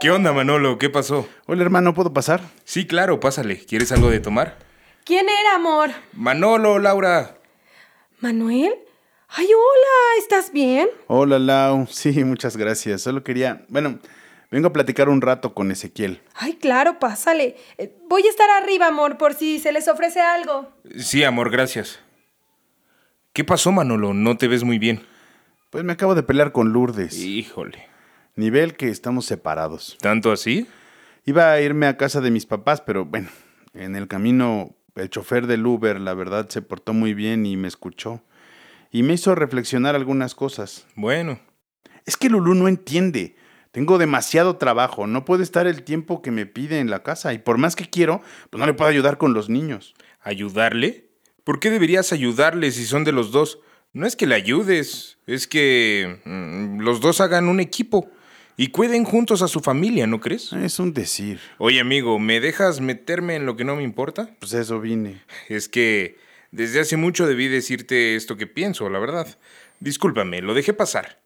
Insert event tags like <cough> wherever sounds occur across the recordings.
¿Qué onda, Manolo? ¿Qué pasó? Hola, hermano, ¿puedo pasar? Sí, claro, pásale. ¿Quieres algo de tomar? ¿Quién era, amor? Manolo, Laura. ¿Manuel? Ay, hola, ¿estás bien? Hola, Lau. Sí, muchas gracias. Solo quería, bueno, vengo a platicar un rato con Ezequiel. Ay, claro, pásale. Eh, Voy a estar arriba, amor, por si se les ofrece algo. Sí, amor, gracias. ¿Qué pasó, Manolo? No te ves muy bien. Pues me acabo de pelear con Lourdes. Híjole. Nivel que estamos separados. ¿Tanto así? Iba a irme a casa de mis papás, pero bueno, en el camino el chofer del Uber, la verdad, se portó muy bien y me escuchó. Y me hizo reflexionar algunas cosas. Bueno. Es que Lulú no entiende. Tengo demasiado trabajo, no puedo estar el tiempo que me pide en la casa y por más que quiero, pues no le puedo ayudar con los niños. ¿Ayudarle? ¿Por qué deberías ayudarle si son de los dos? No es que le ayudes, es que mm, los dos hagan un equipo y cuiden juntos a su familia, ¿no crees? Es un decir. Oye, amigo, ¿me dejas meterme en lo que no me importa? Pues eso vine. Es que desde hace mucho debí decirte esto que pienso, la verdad. Discúlpame, lo dejé pasar.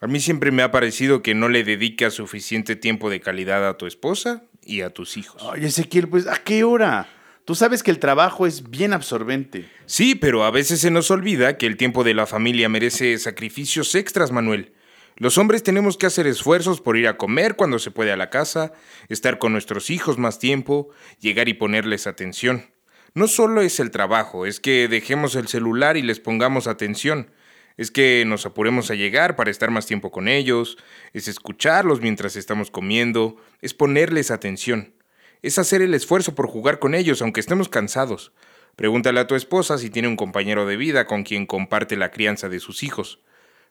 A mí siempre me ha parecido que no le dedicas suficiente tiempo de calidad a tu esposa y a tus hijos. Ay, Ezequiel, pues ¿a qué hora? Tú sabes que el trabajo es bien absorbente. Sí, pero a veces se nos olvida que el tiempo de la familia merece sacrificios extras, Manuel. Los hombres tenemos que hacer esfuerzos por ir a comer cuando se puede a la casa, estar con nuestros hijos más tiempo, llegar y ponerles atención. No solo es el trabajo, es que dejemos el celular y les pongamos atención. Es que nos apuremos a llegar para estar más tiempo con ellos, es escucharlos mientras estamos comiendo, es ponerles atención. Es hacer el esfuerzo por jugar con ellos aunque estemos cansados. Pregúntale a tu esposa si tiene un compañero de vida con quien comparte la crianza de sus hijos.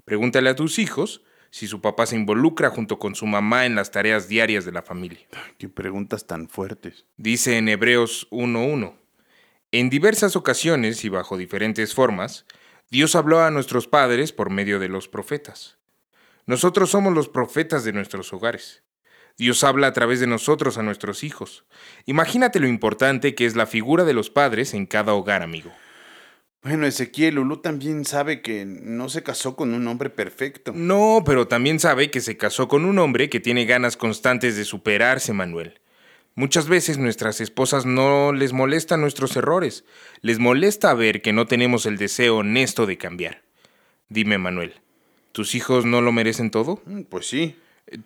Pregúntale a tus hijos si su papá se involucra junto con su mamá en las tareas diarias de la familia. Qué preguntas tan fuertes. Dice en Hebreos 1.1. En diversas ocasiones y bajo diferentes formas, Dios habló a nuestros padres por medio de los profetas. Nosotros somos los profetas de nuestros hogares. Dios habla a través de nosotros a nuestros hijos. Imagínate lo importante que es la figura de los padres en cada hogar, amigo. Bueno, Ezequiel, Lulú también sabe que no se casó con un hombre perfecto. No, pero también sabe que se casó con un hombre que tiene ganas constantes de superarse, Manuel. Muchas veces nuestras esposas no les molestan nuestros errores, les molesta ver que no tenemos el deseo honesto de cambiar. Dime, Manuel, ¿tus hijos no lo merecen todo? Mm, Pues sí,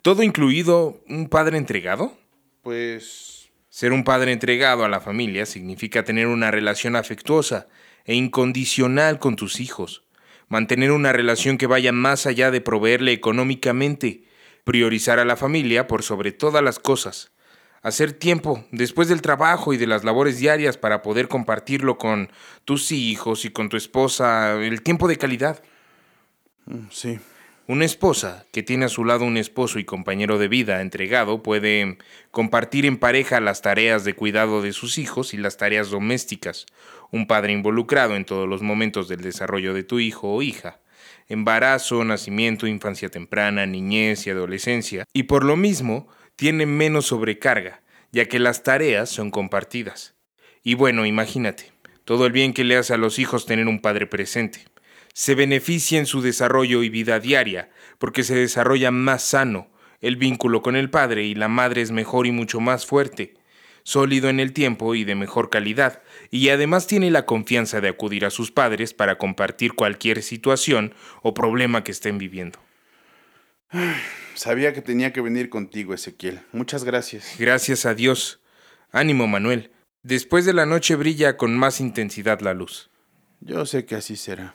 ¿Todo incluido un padre entregado? pues... Ser un padre entregado a la familia significa tener una relación afectuosa e incondicional con tus hijos, mantener una relación que vaya más allá de proveerle económicamente, priorizar a la familia por sobre todas las cosas, hacer tiempo después del trabajo y de las labores diarias para poder compartirlo con tus hijos y con tu esposa, el tiempo de calidad. mm, Sí. Una esposa que tiene a su lado un esposo y compañero de vida entregado puede compartir en pareja las tareas de cuidado de sus hijos y las tareas domésticas. Un padre involucrado en todos los momentos del desarrollo de tu hijo o hija. Embarazo, nacimiento, infancia temprana, niñez y adolescencia. Y por lo mismo, tiene menos sobrecarga, ya que las tareas son compartidas. Y bueno, imagínate, todo el bien que le hace a los hijos tener un padre presente se beneficia en su desarrollo y vida diaria, porque se desarrolla más sano, el vínculo con el padre y la madre es mejor y mucho más fuerte, sólido en el tiempo y de mejor calidad, y además tiene la confianza de acudir a sus padres para compartir cualquier situación o problema que estén viviendo. <sighs> Sabía que tenía que venir contigo, Ezequiel. Muchas gracias. Gracias a Dios. Ánimo, Manuel. Después de la noche brilla con más intensidad la luz. Yo sé que así será.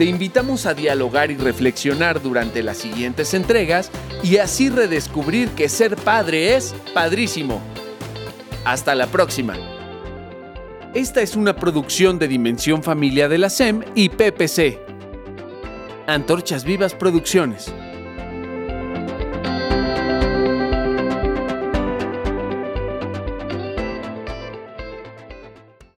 Te invitamos a dialogar y reflexionar durante las siguientes entregas y así redescubrir que ser padre es padrísimo. Hasta la próxima. Esta es una producción de Dimensión Familia de la SEM y PPC. Antorchas Vivas Producciones.